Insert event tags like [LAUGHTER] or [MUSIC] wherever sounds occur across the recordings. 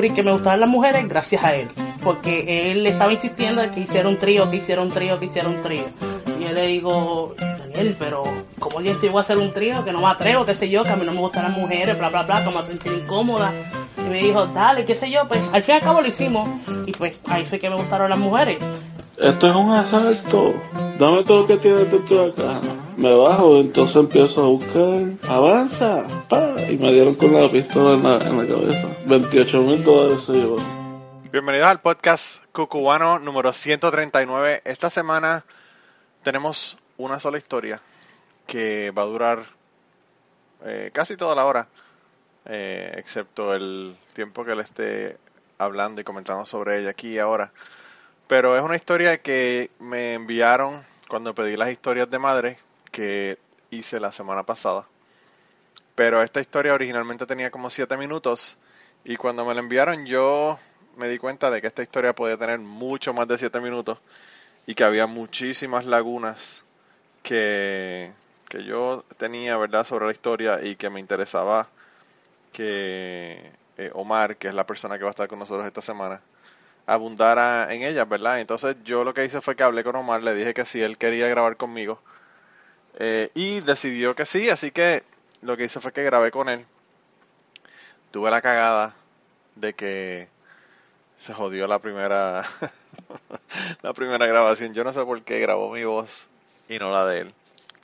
descubrí que me gustaban las mujeres gracias a él, porque él estaba insistiendo de que hiciera un trío, que hiciera un trío, que hiciera un trío. Y yo le digo, Daniel, pero ¿cómo yo voy a hacer un trío? Que no me atrevo, qué sé yo, que a mí no me gustan las mujeres, bla, bla, bla, que me a sentir incómoda. Y me dijo, dale, qué sé yo, pues al fin y al cabo lo hicimos. Y pues ahí fue que me gustaron las mujeres. Esto es un asalto. Dame todo lo que tienes de acá. Me bajo, entonces empiezo a buscar. Avanza, pa. Y me dieron con la pistola en la, en la cabeza. 28 mil dólares se llevó. Bienvenidos al podcast Cucubano número 139. Esta semana tenemos una sola historia que va a durar eh, casi toda la hora, eh, excepto el tiempo que le esté hablando y comentando sobre ella aquí y ahora. Pero es una historia que me enviaron cuando pedí las historias de madre que hice la semana pasada. Pero esta historia originalmente tenía como 7 minutos y cuando me la enviaron yo me di cuenta de que esta historia podía tener mucho más de 7 minutos y que había muchísimas lagunas que, que yo tenía, ¿verdad?, sobre la historia y que me interesaba que eh, Omar, que es la persona que va a estar con nosotros esta semana, abundara en ellas, ¿verdad? Entonces yo lo que hice fue que hablé con Omar, le dije que si él quería grabar conmigo eh, y decidió que sí, así que lo que hice fue que grabé con él. Tuve la cagada de que se jodió la primera [LAUGHS] la primera grabación. Yo no sé por qué grabó mi voz y no la de él.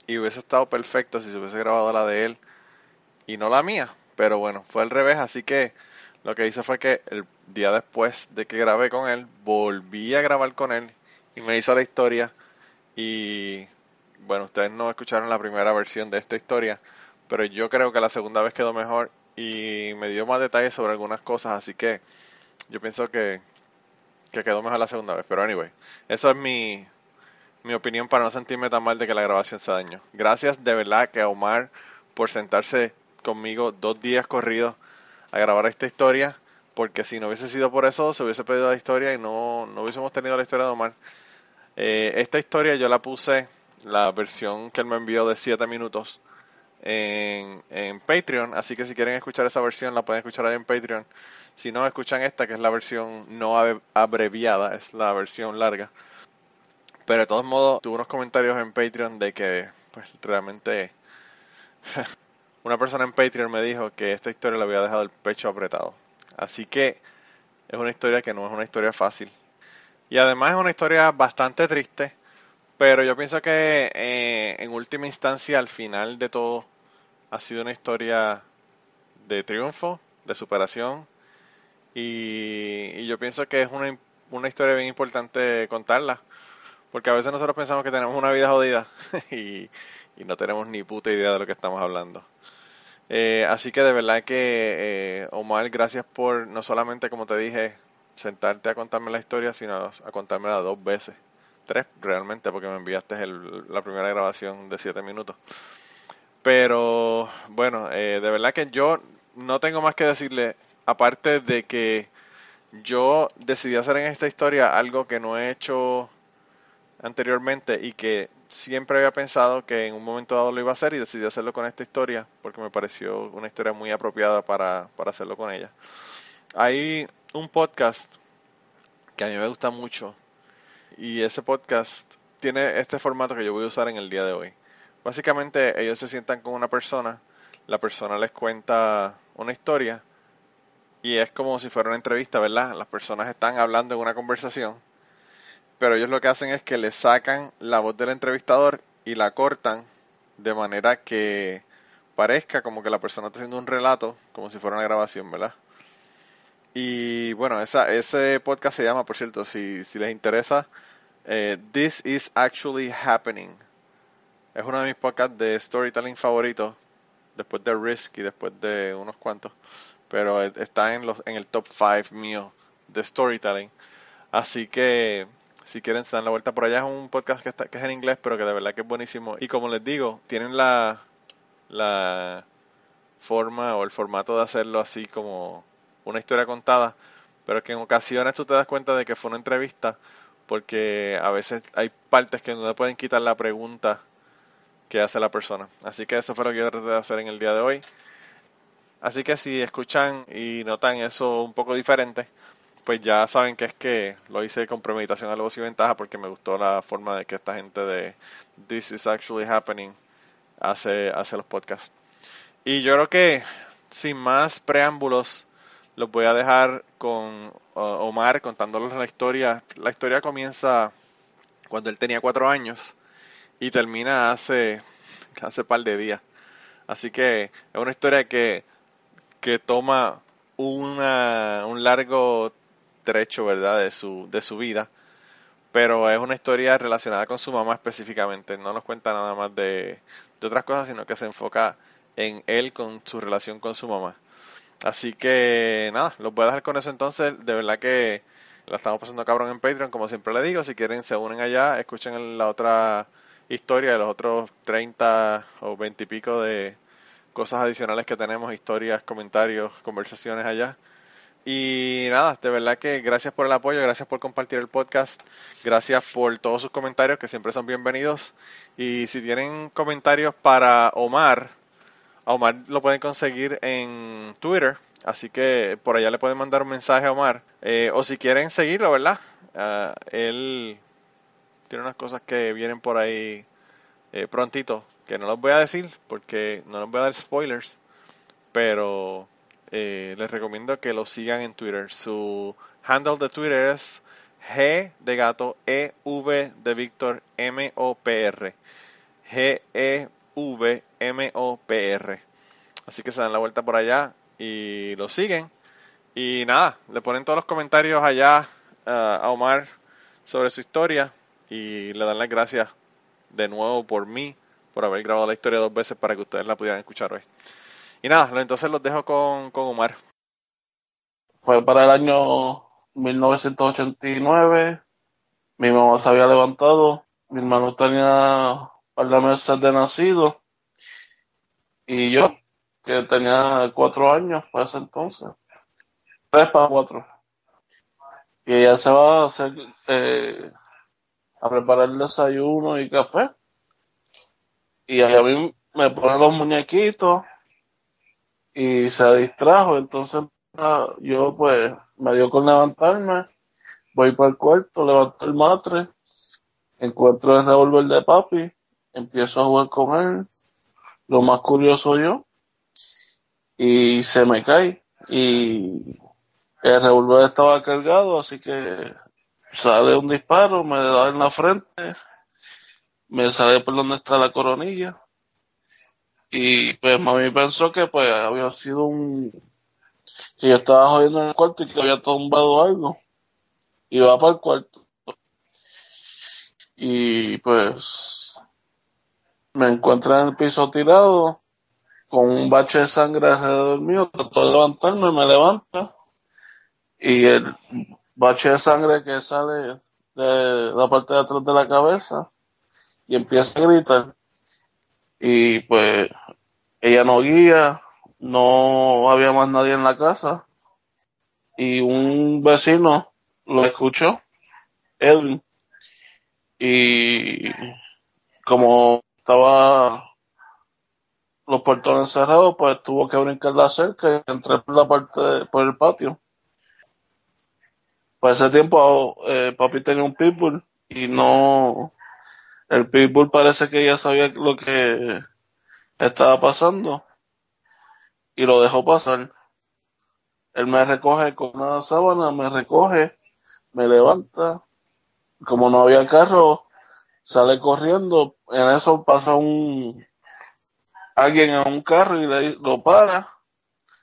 Y hubiese estado perfecto si se hubiese grabado la de él y no la mía. Pero bueno, fue al revés, así que lo que hice fue que el día después de que grabé con él, volví a grabar con él y me hizo la historia. Y bueno, ustedes no escucharon la primera versión de esta historia, pero yo creo que la segunda vez quedó mejor y me dio más detalles sobre algunas cosas, así que yo pienso que, que quedó mejor la segunda vez. Pero anyway, eso es mi, mi opinión para no sentirme tan mal de que la grabación se dañó. Gracias de verdad que a Omar por sentarse conmigo dos días corridos a grabar esta historia, porque si no hubiese sido por eso, se hubiese perdido la historia y no, no hubiésemos tenido la historia de Omar. Eh, esta historia yo la puse, la versión que él me envió de 7 minutos, en, en Patreon, así que si quieren escuchar esa versión, la pueden escuchar ahí en Patreon. Si no, escuchan esta, que es la versión no abreviada, es la versión larga. Pero de todos modos, tuve unos comentarios en Patreon de que, pues, realmente [LAUGHS] una persona en Patreon me dijo que esta historia le había dejado el pecho apretado. Así que es una historia que no es una historia fácil. Y además es una historia bastante triste, pero yo pienso que eh, en última instancia, al final de todo, ha sido una historia de triunfo, de superación. Y, yo pienso que es una, una historia bien importante contarla. Porque a veces nosotros pensamos que tenemos una vida jodida [LAUGHS] y, y no tenemos ni puta idea de lo que estamos hablando. Eh, así que de verdad que, eh, Omar, gracias por no solamente, como te dije, sentarte a contarme la historia, sino a contármela dos veces. Tres realmente, porque me enviaste la primera grabación de siete minutos. Pero bueno, eh, de verdad que yo no tengo más que decirle, aparte de que yo decidí hacer en esta historia algo que no he hecho anteriormente y que siempre había pensado que en un momento dado lo iba a hacer y decidí hacerlo con esta historia porque me pareció una historia muy apropiada para, para hacerlo con ella. Hay un podcast que a mí me gusta mucho y ese podcast tiene este formato que yo voy a usar en el día de hoy. Básicamente ellos se sientan con una persona, la persona les cuenta una historia y es como si fuera una entrevista, ¿verdad? Las personas están hablando en una conversación pero ellos lo que hacen es que le sacan la voz del entrevistador y la cortan de manera que parezca como que la persona está haciendo un relato, como si fuera una grabación, ¿verdad? Y bueno, esa, ese podcast se llama, por cierto, si, si les interesa, eh, This is Actually Happening. Es uno de mis podcasts de storytelling favoritos, después de Risk y después de unos cuantos, pero está en, los, en el top 5 mío de storytelling. Así que si quieren se dan la vuelta por allá. Es un podcast que, está, que es en inglés, pero que de verdad que es buenísimo. Y como les digo, tienen la, la forma o el formato de hacerlo así como una historia contada, pero que en ocasiones tú te das cuenta de que fue una entrevista, porque a veces hay partes que no le pueden quitar la pregunta que hace la persona. Así que eso fue lo que yo traté de hacer en el día de hoy. Así que si escuchan y notan eso un poco diferente, pues ya saben que es que lo hice con premeditación, algo y ventaja, porque me gustó la forma de que esta gente de This is Actually Happening hace, hace los podcasts. Y yo creo que sin más preámbulos, los voy a dejar con Omar contándoles la historia. La historia comienza cuando él tenía cuatro años y termina hace, hace par de días. Así que es una historia que, que toma una, un largo trecho, ¿verdad?, de su, de su vida. Pero es una historia relacionada con su mamá específicamente. No nos cuenta nada más de, de otras cosas, sino que se enfoca en él con su relación con su mamá. Así que nada, los voy a dejar con eso entonces. De verdad que la estamos pasando cabrón en Patreon, como siempre le digo. Si quieren, se unen allá, escuchen la otra historia de los otros 30 o 20 y pico de cosas adicionales que tenemos, historias, comentarios, conversaciones allá. Y nada, de verdad que gracias por el apoyo, gracias por compartir el podcast, gracias por todos sus comentarios que siempre son bienvenidos. Y si tienen comentarios para Omar, a Omar lo pueden conseguir en Twitter, así que por allá le pueden mandar un mensaje a Omar. Eh, o si quieren seguirlo, ¿verdad? Ah, él tiene unas cosas que vienen por ahí eh, prontito, que no los voy a decir porque no les voy a dar spoilers, pero eh, les recomiendo que lo sigan en Twitter. Su handle de Twitter es G de gato, E, V de Víctor, M, O, P, R. G, E, V-M-O-P-R. Así que se dan la vuelta por allá y lo siguen. Y nada, le ponen todos los comentarios allá uh, a Omar sobre su historia y le dan las gracias de nuevo por mí, por haber grabado la historia dos veces para que ustedes la pudieran escuchar hoy. Y nada, entonces los dejo con, con Omar. Fue para el año 1989. Mi mamá se había levantado. Mi hermano tenía par de meses de nacido. Y yo, que tenía cuatro años para ese entonces. Tres para cuatro. Y ella se va a hacer, eh, a preparar el desayuno y café. Y a mí me pone los muñequitos y se distrajo. Entonces yo pues me dio con levantarme, voy para el cuarto, levanto el matre, encuentro el revólver de papi empiezo a jugar con él, lo más curioso yo, y se me cae. Y el revólver estaba cargado, así que sale un disparo, me da en la frente, me sale por donde está la coronilla. Y pues mami pensó que pues había sido un que yo estaba jodiendo en el cuarto y que había tumbado algo. Y va para el cuarto. Y pues me encuentro en el piso tirado, con un bache de sangre alrededor mío, trato de levantarme, me levanta, y el bache de sangre que sale de la parte de atrás de la cabeza, y empieza a gritar, y pues ella no guía, no había más nadie en la casa, y un vecino lo escuchó, Edwin, y como estaba los portones cerrados, pues tuvo que brincar la cerca y entrar por la parte, por el patio. Por ese tiempo, eh, papi tenía un pitbull y no, el pitbull parece que ya sabía lo que estaba pasando y lo dejó pasar. Él me recoge con una sábana, me recoge, me levanta. Como no había carro, sale corriendo, en eso pasa un alguien en un carro y lo para,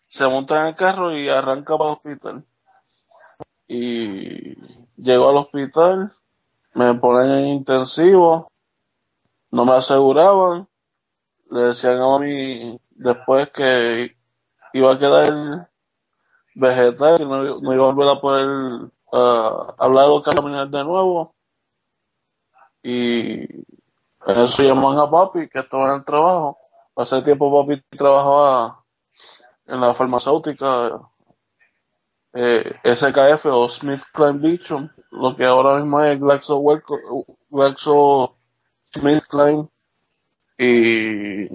se monta en el carro y arranca para el hospital. Y llego al hospital, me ponen en intensivo, no me aseguraban, le decían a mí después que iba a quedar vegetal, que no, iba a volver a poder uh, hablar o caminar de nuevo y eso llaman a papi que estaba en el trabajo. Hace tiempo papi trabajaba en la farmacéutica eh, SKF o Smith Klein Beecham, lo que ahora mismo es Glaxo, Glaxo Smith Klein. Y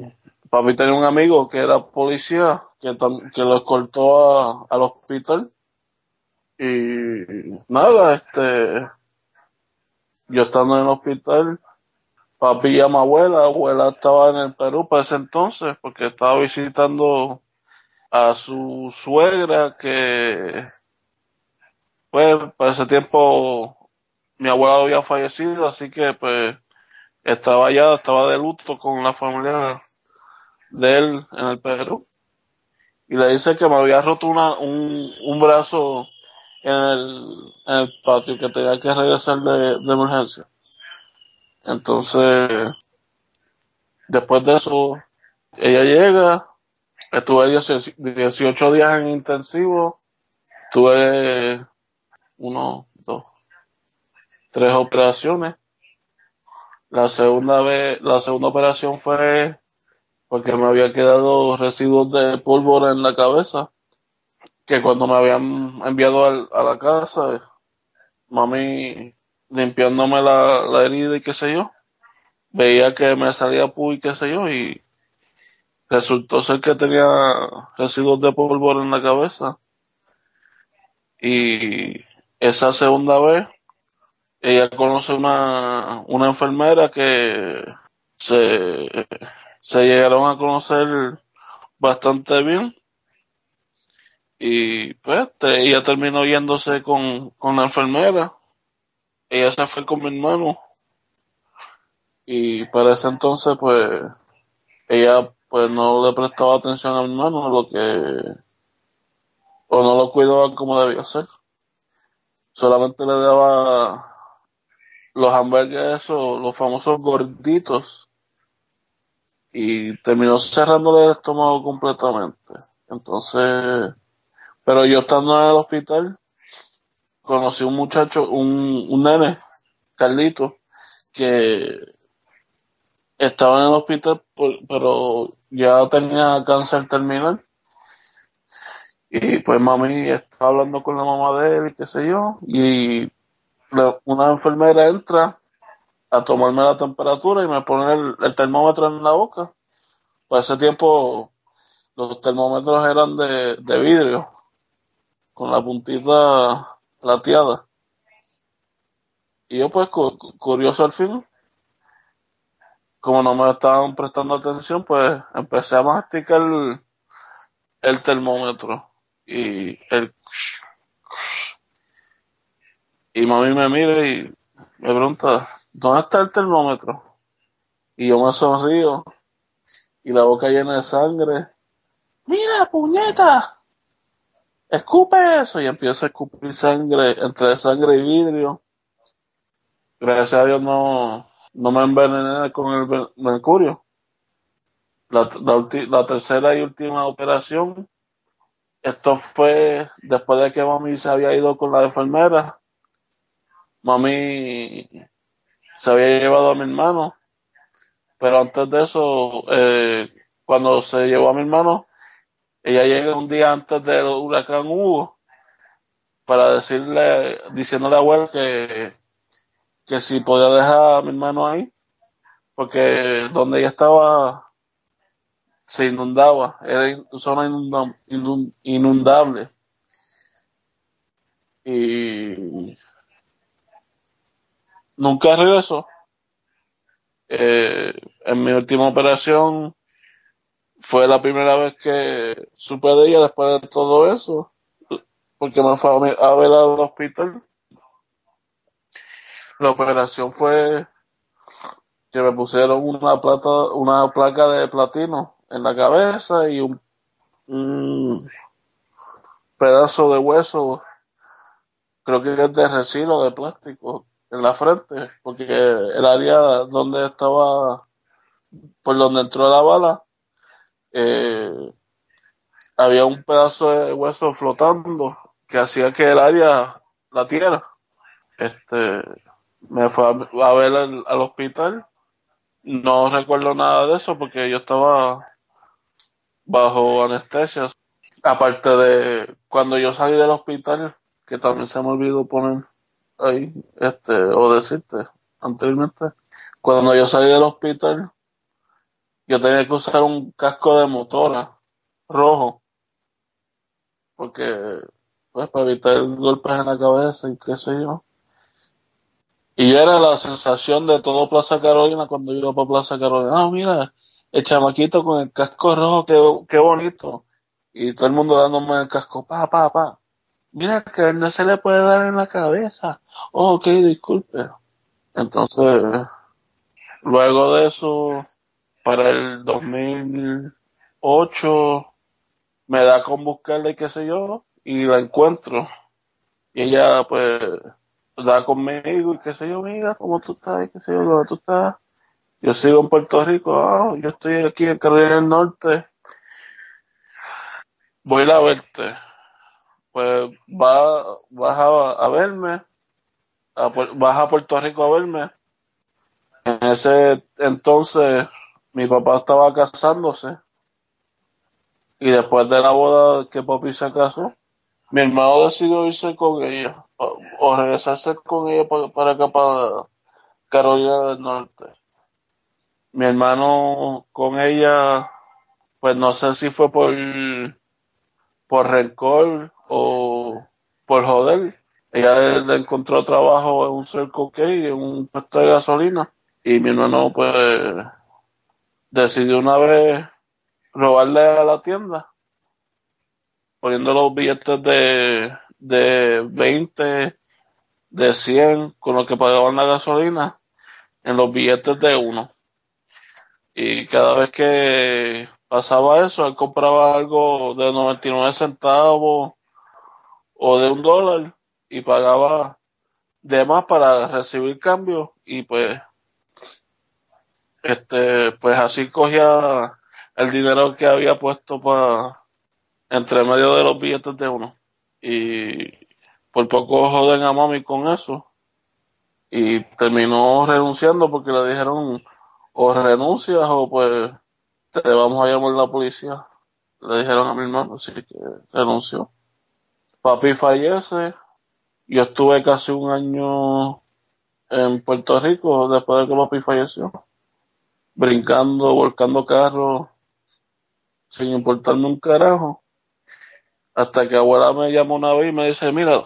papi tenía un amigo que era policía que, que lo escoltó al hospital y nada, este, yo estando en el hospital, papi y a abuela, abuela estaba en el Perú para ese entonces porque estaba visitando a su suegra que pues para ese tiempo mi abuela había fallecido así que pues estaba allá, estaba de luto con la familia de él en el Perú. Y le dice que me había roto una, un, un brazo en el, en el patio que tenía que regresar de, de emergencia. Entonces, después de eso, ella llega, estuve 18 días en intensivo, tuve uno, dos, tres operaciones. La segunda vez, la segunda operación fue porque me había quedado residuos de pólvora en la cabeza, que cuando me habían enviado a la casa, mami limpiándome la, la herida y qué sé yo, veía que me salía pu y qué sé yo, y resultó ser que tenía residuos de pólvora en la cabeza. Y esa segunda vez, ella conoce una, una enfermera que se se llegaron a conocer bastante bien y pues este, ella terminó yéndose con, con la enfermera. Ella se fue con mi hermano. Y para ese entonces pues ella pues no le prestaba atención a mi hermano lo que o no lo cuidaba como debía ser. Solamente le daba los hamburgues esos los famosos gorditos. Y terminó cerrándole el estómago completamente. Entonces, pero yo estando en el hospital, conocí un muchacho, un, un nene, Carlito, que estaba en el hospital, pero ya tenía cáncer terminal. Y pues mami estaba hablando con la mamá de él y qué sé yo, y una enfermera entra a tomarme la temperatura y me ponen el, termómetro en la boca. Por ese tiempo los termómetros eran de, de vidrio, con la puntita plateada. Y yo pues curioso al fin, como no me estaban prestando atención, pues empecé a masticar el, el termómetro y el y mami me mira y me pregunta ¿dónde está el termómetro? Y yo me sonrío y la boca llena de sangre. Mira, puñeta, escupe eso y empiezo a escupir sangre, entre sangre y vidrio. Gracias a Dios no, no me envenené con el mercurio. La, la tercera y última operación, esto fue después de que mami se había ido con la enfermera. Mami se había llevado a mi hermano, pero antes de eso, eh, cuando se llevó a mi hermano, ella llega un día antes del huracán Hugo para decirle, diciéndole a abuela que, que si podía dejar a mi hermano ahí, porque donde ella estaba se inundaba, era zona inundable. Y nunca regresó. Eh, en mi última operación fue la primera vez que supe de ella después de todo eso, porque me fue a ver al hospital. La operación fue que me pusieron una plata, una placa de platino en la cabeza y un, pedazo de hueso, creo que es de resino de plástico, en la frente, porque el área donde estaba, por donde entró la bala, eh, había un pedazo de hueso flotando que hacía que el área la tierra. Este, me fue a, ver al, al, hospital. No recuerdo nada de eso porque yo estaba bajo anestesia. Aparte de cuando yo salí del hospital, que también se me olvidó poner ahí, este, o decirte anteriormente, cuando yo salí del hospital, yo tenía que usar un casco de motora rojo porque pues para evitar golpes en la cabeza y qué sé yo. Y yo era la sensación de todo Plaza Carolina cuando iba para Plaza Carolina. Ah, mira, el chamaquito con el casco rojo, qué, qué bonito. Y todo el mundo dándome el casco, pa, pa, pa. Mira que no se le puede dar en la cabeza. Oh, ok, disculpe. Entonces, luego de eso, para el 2008, me da con buscarle, qué sé yo, y la encuentro. Y ella, pues, da conmigo y qué sé yo, mira, cómo tú estás, qué sé yo, dónde tú estás. Yo sigo en Puerto Rico, ah, yo estoy aquí en Carolina del Norte. Voy a verte. Pues va, vas a, verme, a, vas a Puerto Rico a verme. En ese entonces mi papá estaba casándose y después de la boda que papi se casó, mi hermano decidió irse con ella o, regresarse con ella para, para acá, para Carolina del Norte. Mi hermano con ella, pues no sé si fue por, por rencor o por joder. Ella le, encontró trabajo en un Circle K, en un puesto de gasolina. Y mi hermano, pues, decidió una vez robarle a la tienda, poniendo los billetes de, de 20, de 100, con lo que pagaban la gasolina, en los billetes de uno. Y cada vez que pasaba eso, él compraba algo de 99 centavos o de un dólar y pagaba de más para recibir cambio y pues este pues así cogía el dinero que había puesto para entre medio de los billetes de uno. Y por poco joden a mami con eso. Y terminó renunciando porque le dijeron o renuncias o pues te vamos a llamar la policía. Le dijeron a mi hermano, así que renunció. Papi fallece. Yo estuve casi un año en Puerto Rico después de que papi falleció. Brincando, volcando carros, sin importarme un carajo. Hasta que abuela me llamó una vez y me dice, mira,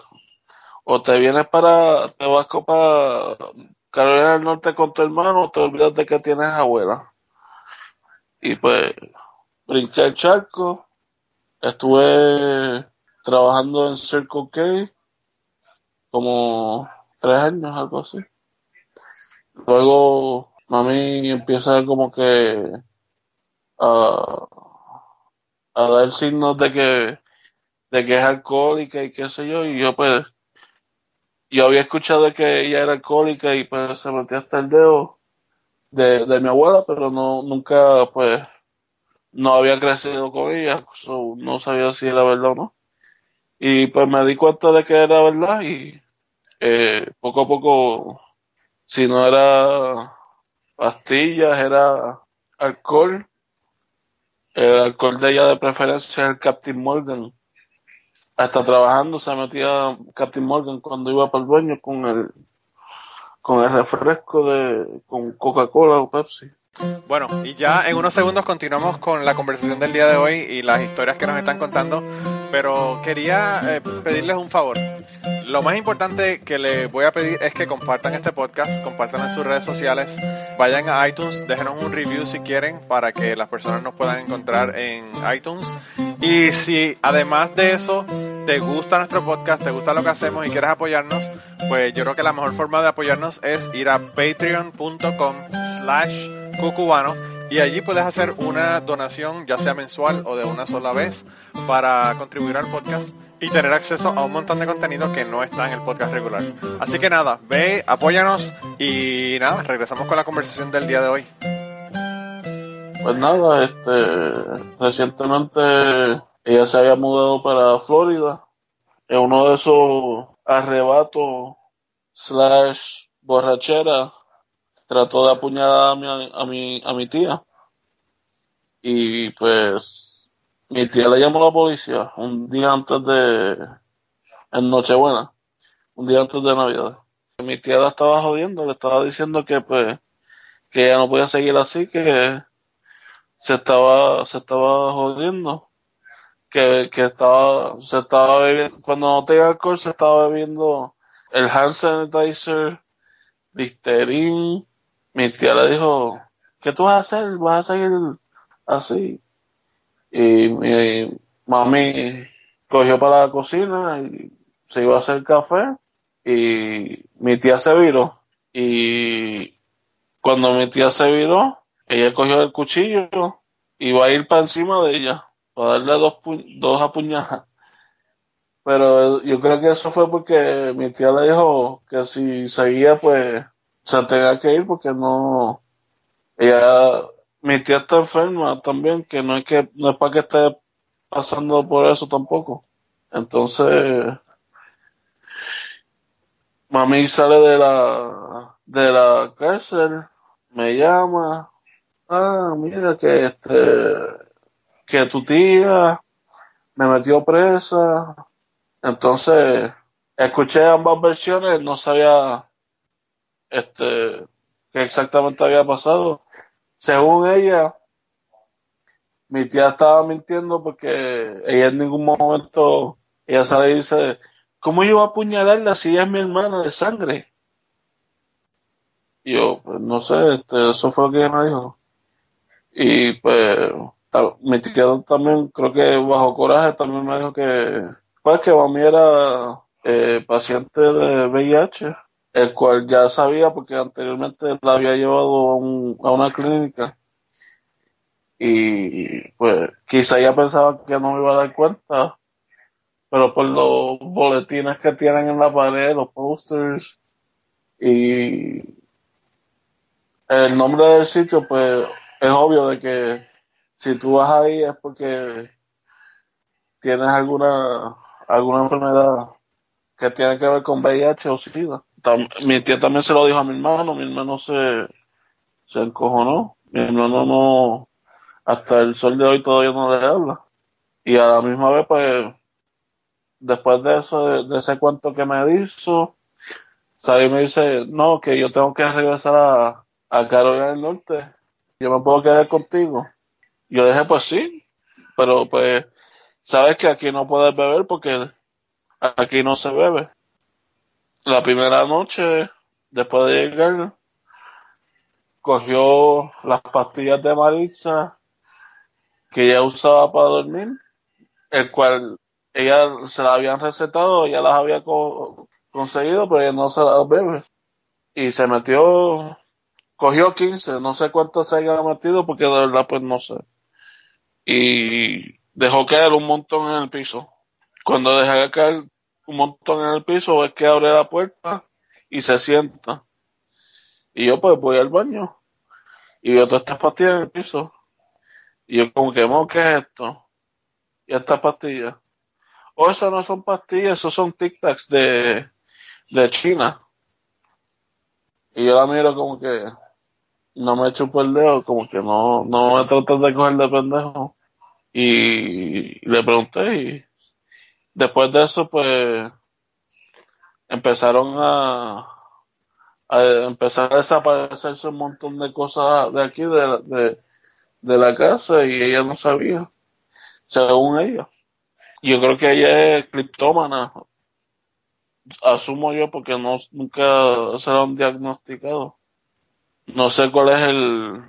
o te vienes para, te vas para Carolina del Norte con tu hermano o te olvidas de que tienes abuela. Y pues, brinqué el charco, estuve trabajando en Circle K como tres años, algo así. Luego, mami empieza como que a a dar signos de que, de que es alcohólica y qué sé yo, y yo pues, yo había escuchado que ella era alcohólica y pues se metía hasta el dedo de, de mi abuela, pero no, nunca pues, no había crecido con ella, no sabía si era verdad o no. Y pues me di cuenta de que era verdad y eh, poco a poco, si no era pastillas, era alcohol, el alcohol de ella de preferencia es el Captain Morgan. Hasta trabajando se metía Captain Morgan cuando iba para el dueño con el con el refresco de con Coca-Cola o Pepsi. Bueno, y ya en unos segundos continuamos con la conversación del día de hoy y las historias que nos están contando, pero quería eh, pedirles un favor. Lo más importante que les voy a pedir es que compartan este podcast, compartan en sus redes sociales, vayan a iTunes, déjenos un review si quieren para que las personas nos puedan encontrar en iTunes. Y si además de eso te gusta nuestro podcast, te gusta lo que hacemos y quieres apoyarnos, pues yo creo que la mejor forma de apoyarnos es ir a patreon.com slash cucubano y allí puedes hacer una donación ya sea mensual o de una sola vez para contribuir al podcast y tener acceso a un montón de contenido que no está en el podcast regular. Así que nada, ve, apóyanos y nada, regresamos con la conversación del día de hoy. Pues nada, este, recientemente ella se había mudado para Florida en uno de esos arrebatos slash borrachera trató de apuñalar a mi, a mi, a mi tía y pues mi tía le llamó a la policía un día antes de, en Nochebuena, un día antes de Navidad. Mi tía la estaba jodiendo, le estaba diciendo que pues, que ella no podía seguir así, que se estaba, se estaba jodiendo. Que, que estaba, se estaba bebiendo, cuando no tenía alcohol se estaba bebiendo el hand sanitizer, Listerine. Mi tía le dijo, ¿qué tú vas a hacer? ¿Vas a seguir así? Y mi mami cogió para la cocina y se iba a hacer café y mi tía se viró y cuando mi tía se viró, ella cogió el cuchillo y iba a ir para encima de ella para darle dos, dos apuñadas. Pero yo creo que eso fue porque mi tía le dijo que si seguía, pues se tenía que ir porque no. Ella, mi tía está enferma también, que no es que no es para que esté pasando por eso tampoco. Entonces, mami sale de la de la cárcel, me llama, ah, mira que este, que tu tía me metió presa. Entonces, escuché ambas versiones, no sabía este qué exactamente había pasado. Según ella, mi tía estaba mintiendo porque ella en ningún momento, ella sale y dice, ¿cómo yo voy a apuñalarla si ella es mi hermana de sangre? Y yo, pues no sé, este, eso fue lo que ella me dijo. Y pues, mi tía también, creo que bajo coraje, también me dijo que, pues que mami era eh, paciente de VIH, el cual ya sabía porque anteriormente la había llevado a, un, a una clínica. Y pues quizá ella pensaba que no me iba a dar cuenta, pero por los boletines que tienen en la pared, los posters y el nombre del sitio, pues es obvio de que si tú vas ahí es porque tienes alguna alguna enfermedad que tiene que ver con VIH o SIDA. Mi tía también se lo dijo a mi hermano, mi hermano se, se encojonó, mi hermano no, hasta el sol de hoy todavía no le habla. Y a la misma vez, pues, después de eso, de, ese cuento que me hizo, salió y me dice, no, que yo tengo que regresar a, a Carolina del Norte, yo me puedo quedar contigo. Yo dije, pues sí, pero pues, sabes que aquí no puedes beber porque aquí no se bebe. La primera noche, después de llegar, cogió las pastillas de Maritza que ella usaba para dormir, el cual ella se las habían recetado, ella las había conseguido, pero ella no se las bebe. Y se metió cogió 15, no sé cuánto se haya metido porque de verdad pues no sé. Y dejó caer un montón en el piso. Cuando deja caer un montón en el piso es que abre la puerta y se sienta. Y yo pues voy al baño y veo todas estas pastillas en el piso. Y yo como que, ¿qué es esto? Y estas pastillas. O oh, eso no son pastillas, esos son tic tacs de, de China. Y yo la miro como que, no me chupo el dedo, como que no, no me traté de coger de pendejo. Y le pregunté y después de eso pues empezaron a, a empezar a desaparecerse un montón de cosas de aquí, de, de, la casa y ella no sabía, según ella. Yo creo que ella es criptómana, asumo yo porque no nunca se lo han diagnosticado no sé cuál es el,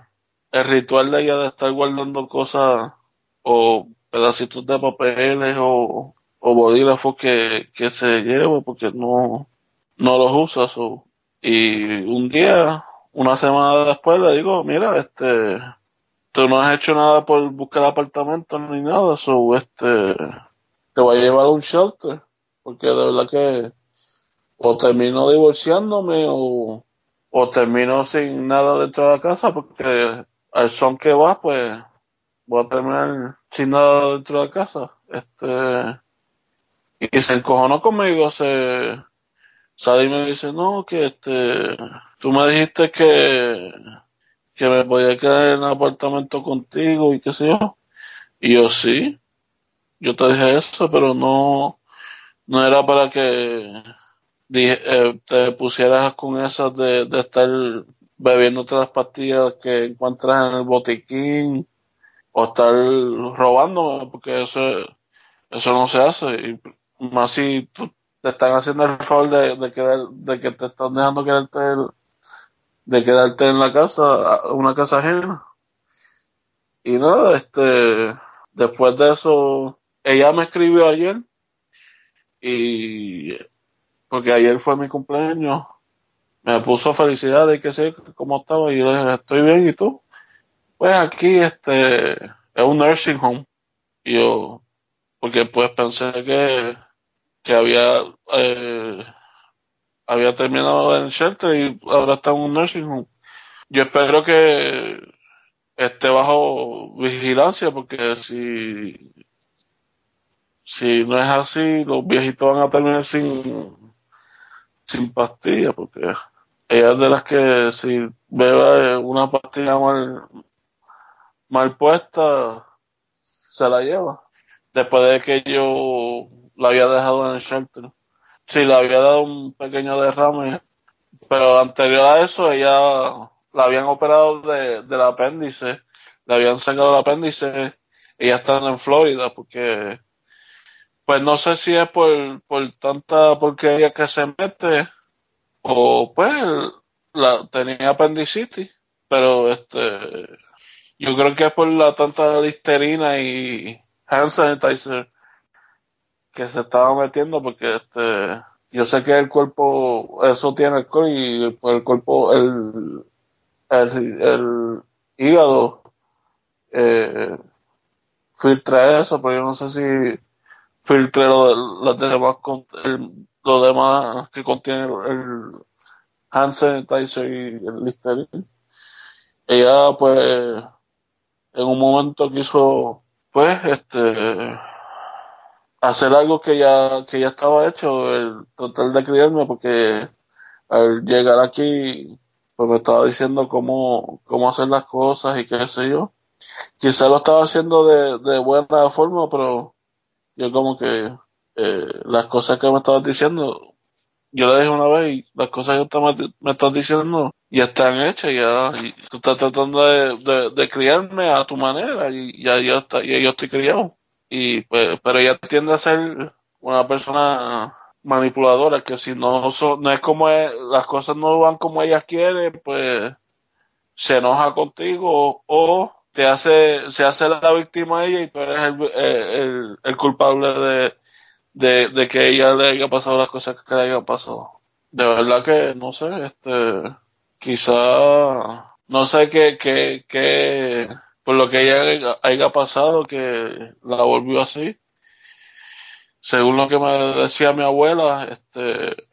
el ritual de ella de estar guardando cosas o pedacitos de papeles o, o bolígrafos que, que se lleva porque no, no los usa. Y un día, una semana después le digo, mira, este, tú no has hecho nada por buscar apartamento ni nada, so, este, te voy a llevar a un shelter, porque de verdad que o termino divorciándome o, o termino sin nada dentro de la casa porque al son que va, pues voy a terminar sin nada dentro de la casa. Este, y se encojonó conmigo, se sale y me dice, no, que este, tú me dijiste que, que me podía quedar en el apartamento contigo y qué sé yo. Y yo sí, yo te dije eso, pero no, no era para que eh, te pusieras con esas de, de estar bebiéndote las pastillas que encuentras en el botiquín o estar robándome, porque eso, eso no se hace. Y más si tú te están haciendo el favor de, de, quedar, de que te están dejando quedarte, de quedarte en la casa, una casa ajena. Y nada, este, después de eso, ella me escribió ayer y porque ayer fue mi cumpleaños, me puso felicidad de que sé cómo estaba y yo le dije, estoy bien, ¿y tú? Pues aquí, este, es un nursing home. Y yo, porque pues pensé que, que había, eh, había terminado en el shelter y ahora está en un nursing home. Yo espero que esté bajo vigilancia porque si, si no es así, los viejitos van a terminar sin, sin pastillas porque ella es de las que si bebe una pastilla mal, mal puesta, se la lleva. Después de que yo la había dejado en el shelter. Sí, le había dado un pequeño derrame, pero anterior a eso ella la habían operado de, del apéndice, le habían sacado el apéndice, ella estando en Florida, porque pues no sé si es por, por tanta porquería que se mete, o pues la tenía apendicitis, pero este yo creo que es por la tanta listerina y hand sanitizer que se estaba metiendo porque este yo sé que el cuerpo eso tiene alcohol y pues, el cuerpo el el, el hígado eh, filtra eso pero yo no sé si filtre lo, demás lo demás que contiene el, hand sanitizer y el listerine. Ella pues en un momento quiso, pues, este, hacer algo que ya, que ya estaba hecho, el tratar de criarme, porque al llegar aquí, pues me estaba diciendo cómo, cómo hacer las cosas y qué sé yo. Quizá lo estaba haciendo de, de buena forma, pero yo como que eh, las cosas que me estabas diciendo, yo le dije una vez y las cosas que me, me estás diciendo ya están hechas, ya y tú estás tratando de, de, criarme a tu manera y ya yo, ya yo estoy criado. Y pues, pero ella tiende a ser una persona manipuladora que si no no es como las cosas no van como ella quiere, pues se enoja contigo o te hace se hace la víctima ella y tú eres el, el, culpable de, de, de que ella le haya pasado las cosas que le hayan pasado. De verdad que no sé, este quizá, no sé qué, qué, qué, por lo que ella haya pasado, que la volvió así. Según lo que me decía mi abuela, este,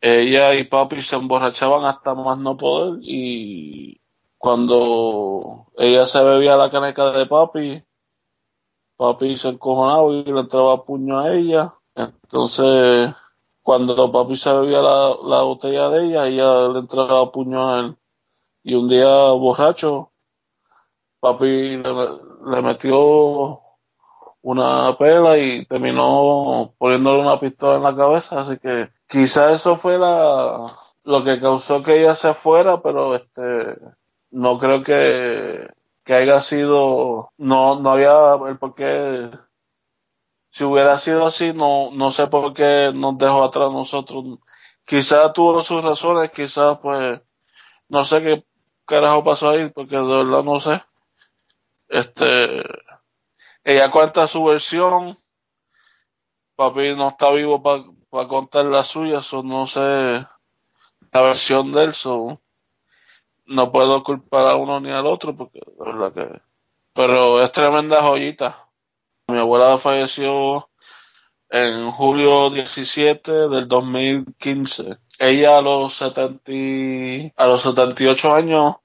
ella y papi se emborrachaban hasta más no poder y cuando ella se bebía la caneca de papi, papi se encojonaba y le entraba puño a ella. Entonces, cuando papi se bebía la, la botella de ella, ella le entraba puño a él. Y un día borracho, papi le, metió una pela y terminó poniéndole una pistola en la cabeza, así que quizá eso fue la, lo que causó que ella se fuera, pero este, no creo que, que haya sido, no, no había el por qué si hubiera sido así, no, no sé por qué nos dejó atrás nosotros. Quizás tuvo sus razones, quizás pues, no sé qué carajo pasó ahí, porque de verdad no sé. Este, ella cuenta su versión, papi no está vivo para contar la suya, o no sé la versión de él, no puedo culpar a uno ni al otro, porque de verdad que, pero es tremenda joyita. Mi abuela falleció en julio 17 del 2015. Ella a los 70, a los 78 años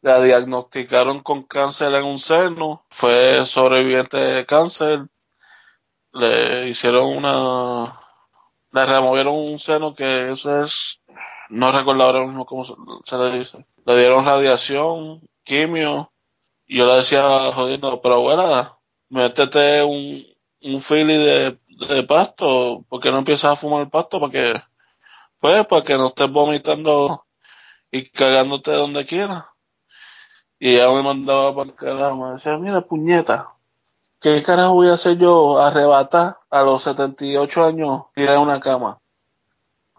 la diagnosticaron con cáncer en un seno. Fue sobreviviente de cáncer. Le hicieron una, le removieron un seno que eso es, no recuerdo ahora mismo cómo se, le dice. Le dieron radiación, quimio. Y yo le decía jodiendo, pero abuela, métete un, un fili de, de pasto, porque no empiezas a fumar pasto, para que, pues, para que no estés vomitando y cagándote donde quieras. Y ella me mandaba para el carajo, me decía, mira, puñeta, ¿qué carajo voy a hacer yo arrebatar a los 78 años tirar una cama?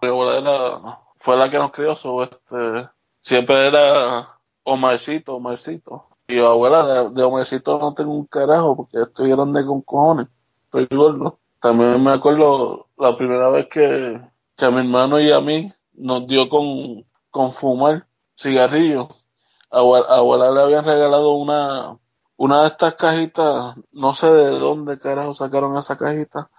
Mi abuela fue la que nos crió, so, este, siempre era Omarcito, Omarcito. Y yo, abuela, de, de no tengo un carajo porque estoy grande con cojones, estoy gordo. También me acuerdo la primera vez que, que a mi hermano y a mí nos dio con, con fumar cigarrillos. Abuela, le habían regalado una, una de estas cajitas, no sé de dónde carajo sacaron esa cajita,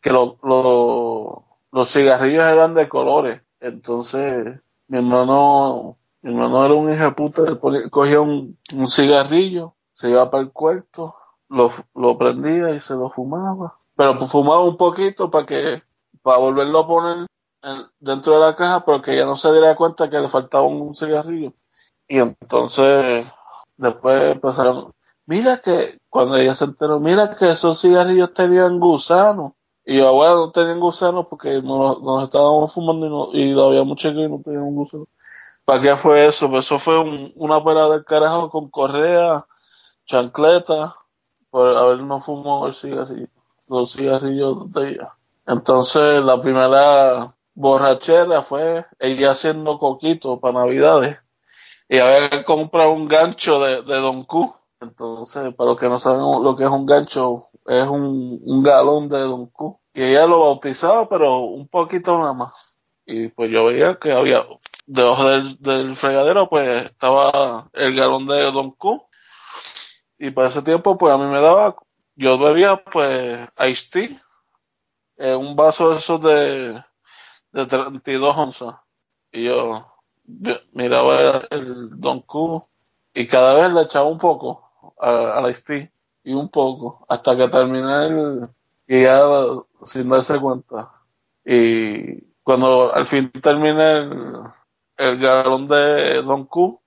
que lo, lo, los cigarrillos eran de colores. Entonces, mi hermano, mi hermano era un hijo puta, cogía un, un cigarrillo, se iba para el cuarto, lo, lo prendía y se lo fumaba. Pero pues, fumaba un poquito para que, para volverlo a poner en- dentro de la caja, pero que ya no se diera cuenta que le faltaba un cigarrillo. Y entonces, después empezaron, mira que, cuando ella se enteró, mira que esos cigarrillos tenían gusanos. Y yo, bueno, no tenían gusanos porque nos, nos estábamos fumando y, no, y había mucho que no tenían gusanos. ¿Para qué fue eso? Pues eso fue un- una pelada del carajo con correa, chancleta, por habernos fumado el cigarrillo, los cigarrillos de ella. Entonces, la primera borrachera fue ella haciendo coquito para Navidades. Y había comprado un gancho de, de Don Q. Entonces, para los que no saben lo que es un gancho, es un, un galón de Don Q. Y ella lo bautizaba, pero un poquito nada más. Y pues yo veía que había, debajo del, del fregadero, pues estaba el galón de Don Q. Y para ese tiempo, pues a mí me daba, yo bebía, pues, iced tea, un vaso de esos de, de 32 onzas. Y yo miraba el, Don Q y cada vez le echaba un poco a, a la tea y un poco hasta que terminé el, y ya sin darse cuenta. Y cuando al fin terminé el, el galón de Don Q,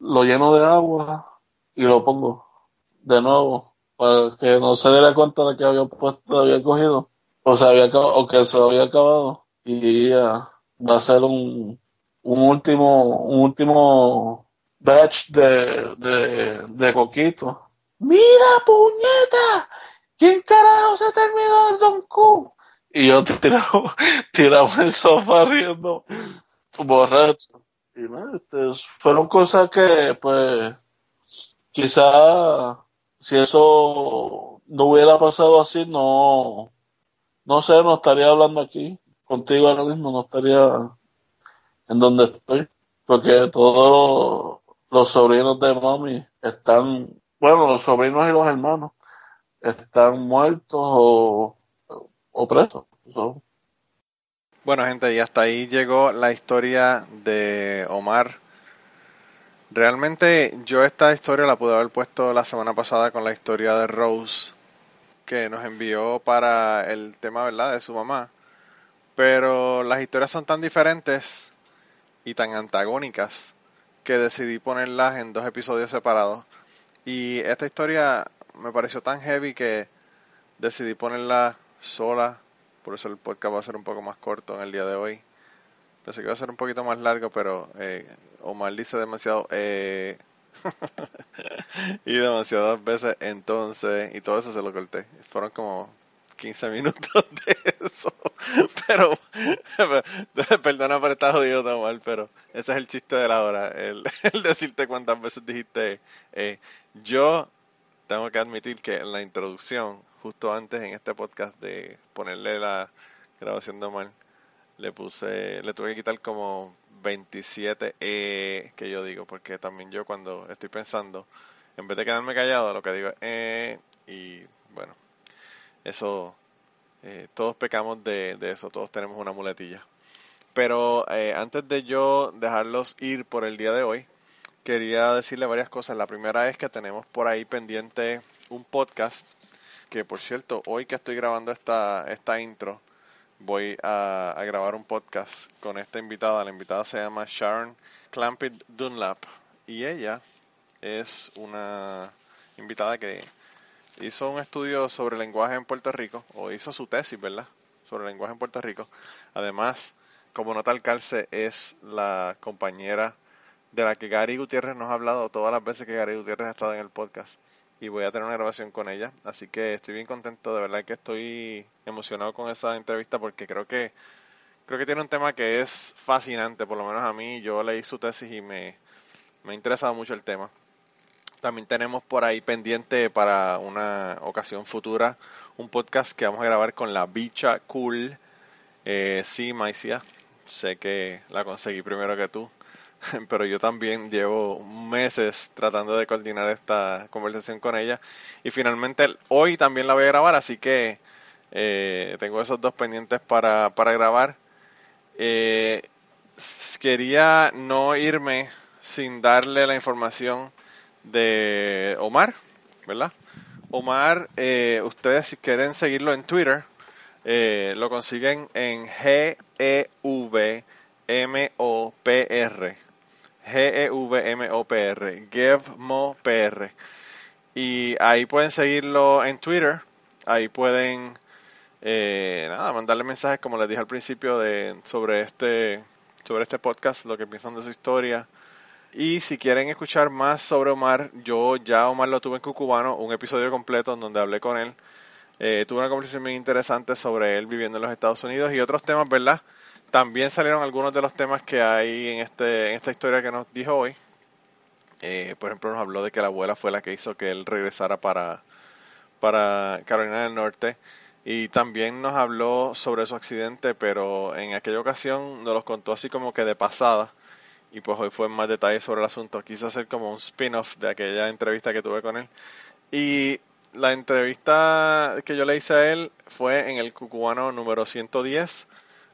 lo lleno de agua y lo pongo de nuevo para que no se diera cuenta de que había puesto, había cogido o se había o que se había acabado y ya va a ser un, un último un último batch de, de, de coquito. ¡Mira, puñeta! ¿Quién carajo se terminó el Don Q? Y yo tirado, tirado el sofá riendo, borracho. Y este, fueron cosas que, pues, quizá si eso no hubiera pasado así, no, no sé, no estaría hablando aquí contigo ahora mismo, no estaría en donde estoy, porque todos los sobrinos de mami están, bueno, los sobrinos y los hermanos están muertos o, o presos. So, Bueno, gente, y hasta ahí llegó la historia de Omar. Realmente yo esta historia la pude haber puesto la semana pasada con la historia de Rose, que nos envió para el tema, ¿verdad?, de su mamá. Pero las historias son tan diferentes y tan antagónicas que decidí ponerlas en dos episodios separados. Y esta historia me pareció tan heavy que decidí ponerla sola. Por eso el podcast va a ser un poco más corto en el día de hoy. Pensé que iba a ser un poquito más largo, pero eh, Omar dice demasiado eh, [LAUGHS] y demasiadas veces entonces y todo eso se lo corté. Fueron como 15 minutos de eso. [LAUGHS] Pero, [LAUGHS] perdona por estar jodido tan mal, pero ese es el chiste de la hora. [LAUGHS] El, decirte cuántas veces dijiste eh, yo tengo que admitir que en la introducción, justo antes en este podcast de ponerle la grabación de Omar, le puse, le tuve que quitar como 27 E que yo digo, porque también yo cuando estoy pensando, en vez de quedarme callado, lo que digo es eh, y bueno, eso, eh, todos pecamos de, de eso, todos tenemos una muletilla. Pero eh, antes de yo dejarlos ir por el día de hoy, quería decirle varias cosas. La primera es que tenemos por ahí pendiente un podcast, que por cierto, hoy que estoy grabando esta, esta intro, voy a, grabar un podcast con esta invitada. La invitada se llama Sharon Clampett Dunlap y ella es una invitada que hizo un estudio sobre lenguaje en Puerto Rico, o hizo su tesis, ¿verdad? Sobre lenguaje en Puerto Rico. Además, como nota al calce, es la compañera de la que Gary Gutiérrez nos ha hablado todas las veces que Gary Gutiérrez ha estado en el podcast. Y voy a tener una grabación con ella. Así que estoy bien contento, de verdad que estoy emocionado con esa entrevista porque creo que creo que tiene un tema que es fascinante, por lo menos a mí. Yo leí su tesis y me, me ha interesado mucho el tema. También tenemos por ahí pendiente para una ocasión futura un podcast que vamos a grabar con la bicha cool. Eh, sí, Maicia, sé que la conseguí primero que tú, [LAUGHS] pero yo también llevo meses tratando de coordinar esta conversación con ella y finalmente hoy también la voy a grabar, así que eh, tengo esos dos pendientes para, para grabar. Eh, quería no irme sin darle la información de Omar, ¿verdad? Omar, eh, ustedes si quieren seguirlo en Twitter, eh, lo consiguen en G-E-V-M-O-P-R. G-E-V-M-O-P-R. GevMoPR. Y ahí pueden seguirlo en Twitter. Ahí pueden eh, nada, mandarle mensajes como les dije al principio de sobre este sobre este podcast, lo que piensan de su historia. Y si quieren escuchar más sobre Omar, yo ya Omar lo tuve en Cucubano, un episodio completo en donde hablé con él eh, tuve una conversación muy interesante sobre él viviendo en los Estados Unidos y otros temas, ¿verdad? También salieron algunos de los temas que hay en, este, en esta historia que nos dijo hoy. Eh, por ejemplo, nos habló de que la abuela fue la que hizo que él regresara para, para Carolina del Norte. Y también nos habló sobre su accidente, pero en aquella ocasión nos los contó así como que de pasada. Y pues hoy fue más detalle sobre el asunto. Quise hacer como un spin-off de aquella entrevista que tuve con él. Y la entrevista que yo le hice a él fue en el Cucubano número 110.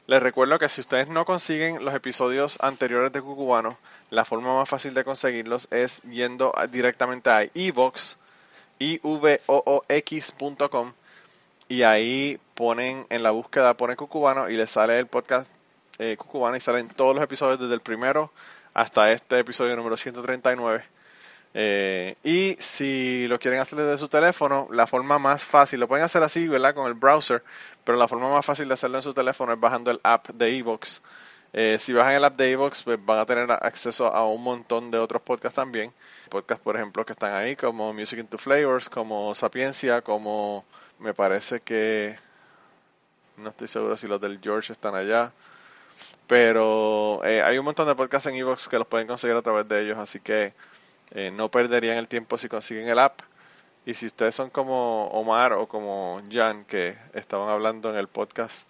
Les recuerdo que si ustedes no consiguen los episodios anteriores de Cucubano, la forma más fácil de conseguirlos es yendo directamente a iVox, ivoox.com y ahí ponen en la búsqueda, ponen Cucubano y les sale el podcast eh, Cucubano y salen todos los episodios desde el primero hasta este episodio número 139 eh, y si lo quieren hacer desde su teléfono, la forma más fácil, lo pueden hacer así, ¿verdad? Con el browser, pero la forma más fácil de hacerlo en su teléfono es bajando el app de Evox. Eh, si bajan el app de Evox, pues van a tener acceso a un montón de otros podcasts también. Podcasts, por ejemplo, que están ahí, como Music into Flavors, como Sapiencia, como me parece que no estoy seguro si los del George están allá. Pero eh, hay un montón de podcasts en Evox que los pueden conseguir a través de ellos, así que eh, no perderían el tiempo si consiguen el app. Y si ustedes son como Omar o como Jan, que estaban hablando en el podcast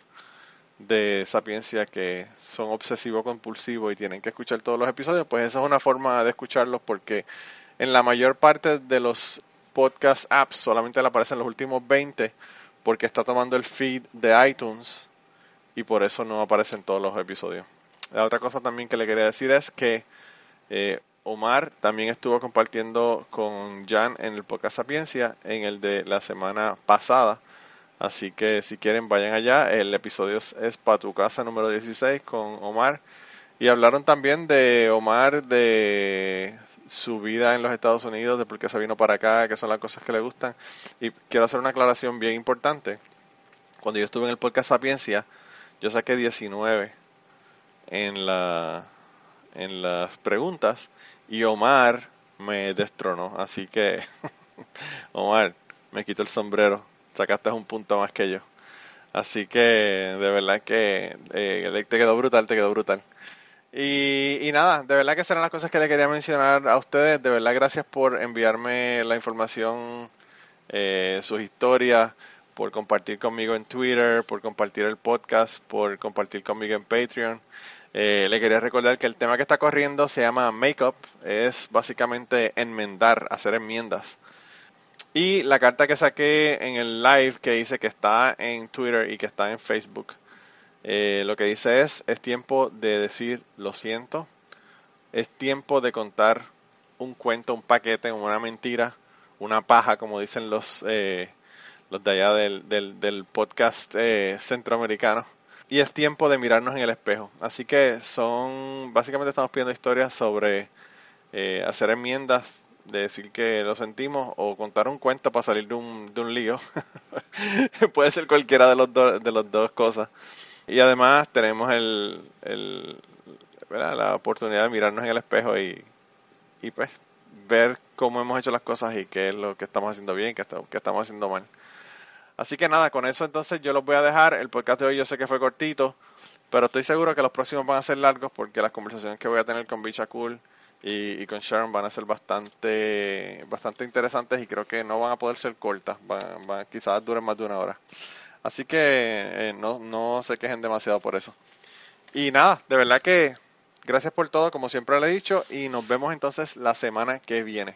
de Sapiencia, que son obsesivo compulsivos y tienen que escuchar todos los episodios, pues esa es una forma de escucharlos porque en la mayor parte de los podcast apps solamente le aparecen los últimos 20 porque está tomando el feed de iTunes y por eso no aparecen todos los episodios. La otra cosa también que le quería decir es que eh, Omar también estuvo compartiendo con Jan en el podcast Sapiencia en el de la semana pasada. Así que si quieren vayan allá. El episodio es para tu casa número 16 con Omar. Y hablaron también de Omar, de su vida en los Estados Unidos, de por qué se vino para acá, qué son las cosas que le gustan. Y quiero hacer una aclaración bien importante. Cuando yo estuve en el podcast Sapiencia, yo saqué 19 en la en las preguntas y Omar me destronó. Así que, [LAUGHS] Omar, me quito el sombrero. Sacaste un punto más que yo. Así que, de verdad que eh, te quedó brutal, te quedó brutal. Y, y, nada, de verdad que serán las cosas que le quería mencionar a ustedes. De verdad, gracias por enviarme la información, eh, sus historias, por compartir conmigo en Twitter, por compartir el podcast, por compartir conmigo en Patreon. Eh, le quería recordar que el tema que está corriendo se llama Makeup, es básicamente enmendar, hacer enmiendas. Y la carta que saqué en el live que dice que está en Twitter y que está en Facebook, eh, lo que dice es, es tiempo de decir lo siento, es tiempo de contar un cuento, un paquete, una mentira, una paja, como dicen los, eh, los de allá del, del, podcast centroamericano y es tiempo de mirarnos en el espejo. Así que son, básicamente estamos pidiendo historias sobre eh, hacer enmiendas, de decir que lo sentimos o contar un cuento para salir de un, de un lío. [LAUGHS] Puede ser cualquiera de los, dos de las dos cosas. Y además tenemos el, el, la oportunidad de mirarnos en el espejo y, y pues ver cómo hemos hecho las cosas y qué es lo que estamos haciendo bien qué, qué estamos haciendo mal. Así que nada, con eso entonces yo los voy a dejar. El podcast de hoy yo sé que fue cortito, pero estoy seguro que los próximos van a ser largos porque las conversaciones que voy a tener con Bicha Cool y, con Sharon van a ser bastante bastante interesantes y creo que no van a poder ser cortas, van, quizás duren más de una hora. Así que eh, no, no se quejen demasiado por eso. Y nada, de verdad que gracias por todo, como siempre le he dicho, y nos vemos entonces la semana que viene.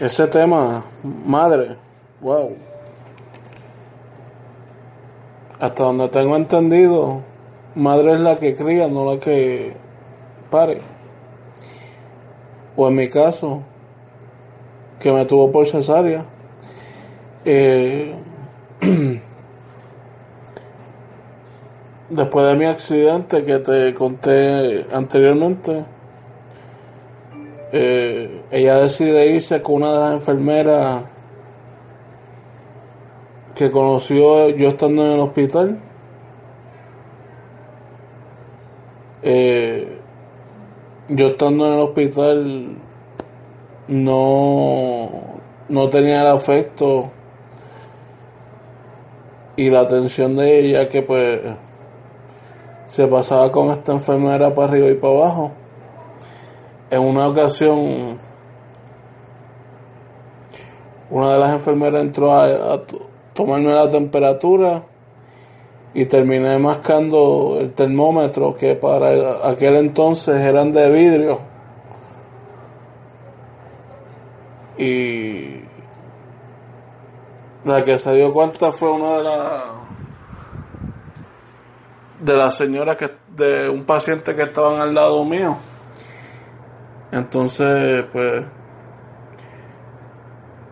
ese tema, madre, wow. Hasta donde tengo entendido, madre es la que cría, no la que pare. O en mi caso, que me tuvo por cesárea. Eh, [CLEARS THROAT] después de mi accidente que te conté anteriormente, eh, ella decide irse con una de las enfermeras que conoció yo estando en el hospital. Eh, yo estando en el hospital no, no tenía el afecto y la atención de ella que pues se pasaba con esta enfermera para arriba y para abajo. En una ocasión, una de las enfermeras entró a, tomarme la temperatura y terminé mascando el termómetro que para aquel entonces eran de vidrio. Y la que se dio cuenta fue una de las de la señora que de un paciente que estaban al lado mío. Entonces, pues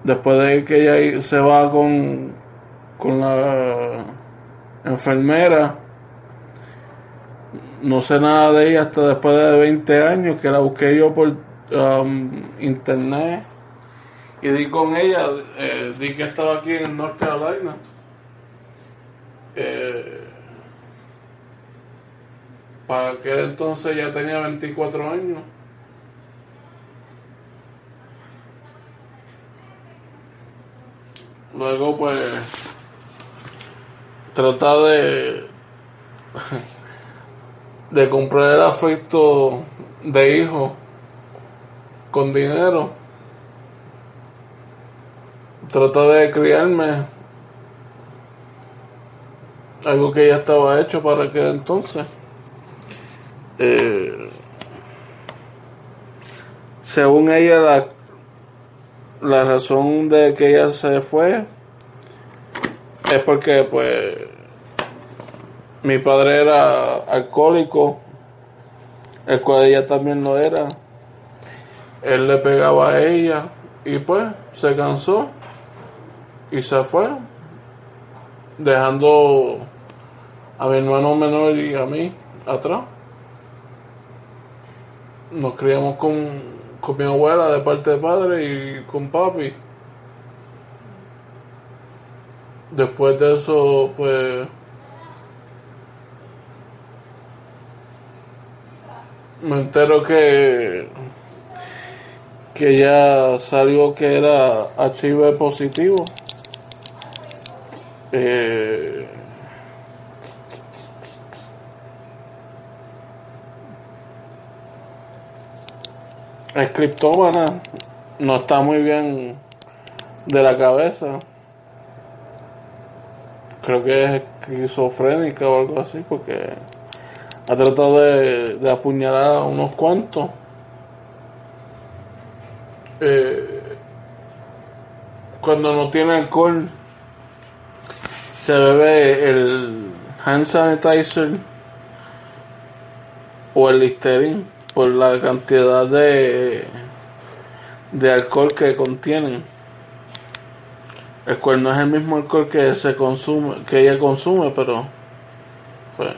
después de que ella se va con con la enfermera no sé nada de ella hasta después de 20 años que la busqué yo por um, internet y di con ella eh, di que estaba aquí en North Carolina eh, para aquel entonces ya tenía 24 años. Luego pues trata de de comprar el afecto de hijo con dinero. Trata de criarme algo que ya estaba hecho para aquel entonces. Eh, según ella, la, la razón de que ella se fue es porque, pues, mi padre era alcohólico, el cual ella también lo era. Él le pegaba a ella y, pues, se cansó y se fue, dejando a mi hermano menor y a mí atrás nos criamos con, con mi abuela de parte de padre y con papi. Después de eso, pues... Me entero que que ya salió que era HIV positivo. Eh, es criptómana, no está muy bien de la cabeza. Creo que es esquizofrénica o algo así, porque ha tratado de, de apuñalar a unos cuantos. Eh, cuando no tiene alcohol, se bebe el hand sanitizer o el Listerine por la cantidad de, de alcohol que contienen. El cual no es el mismo alcohol que se consume, que ella consume, pero pues,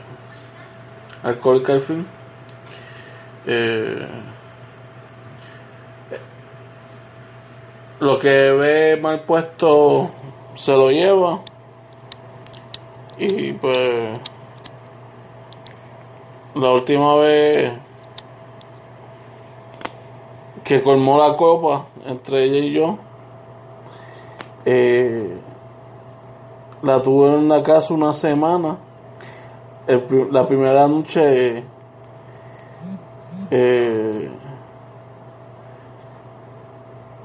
alcohol que al fin. Eh, lo que ve mal puesto se lo lleva y pues la última vez que colmó la copa entre ella y yo eh, la tuve en la casa una semana la primera noche eh,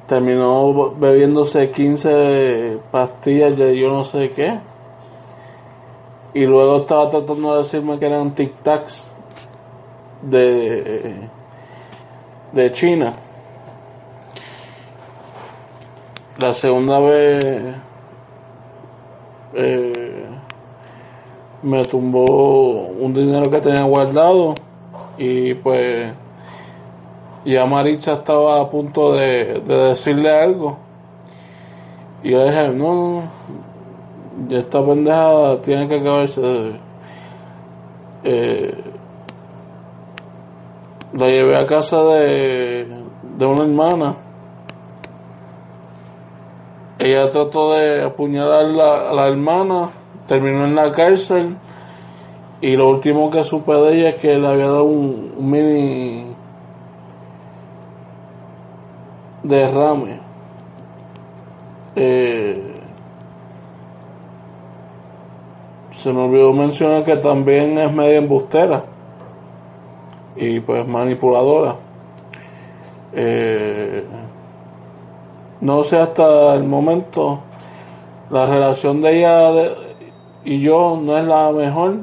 terminó bebiéndose 15 pastillas de yo no sé qué. Y luego estaba tratando de decirme que eran tic tacs de, de China. La segunda vez eh, me tumbó un dinero que tenía guardado y pues ya Maritza estaba a punto de, decirle algo. Y yo dije, no, ya esta pendeja tiene que acabarse. Eh, la llevé a casa de, de una hermana. Ella trató de apuñalar a la hermana, terminó en la cárcel. Y lo último que supe de ella es que le había dado un mini derrame. Eh, se me olvidó mencionar que también es media embustera y pues manipuladora. Eh, no sé hasta el momento la relación de ella y yo no es la mejor.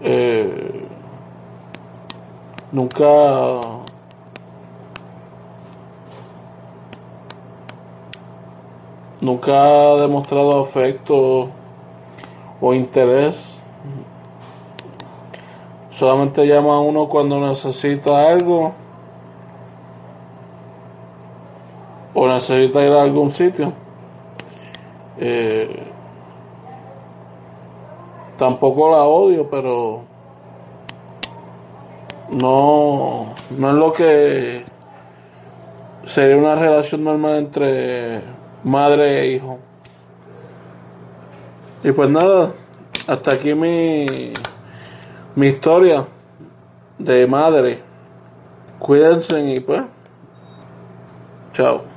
Eh, nunca nunca ha demostrado afecto o interés solamente llama a uno cuando necesita algo o necesita ir a algún sitio eh, tampoco la odio pero no, no es lo que sería una relación normal entre madre e hijo. Y pues nada, hasta aquí mi, mi historia de madre. Cuídense y pues, chao.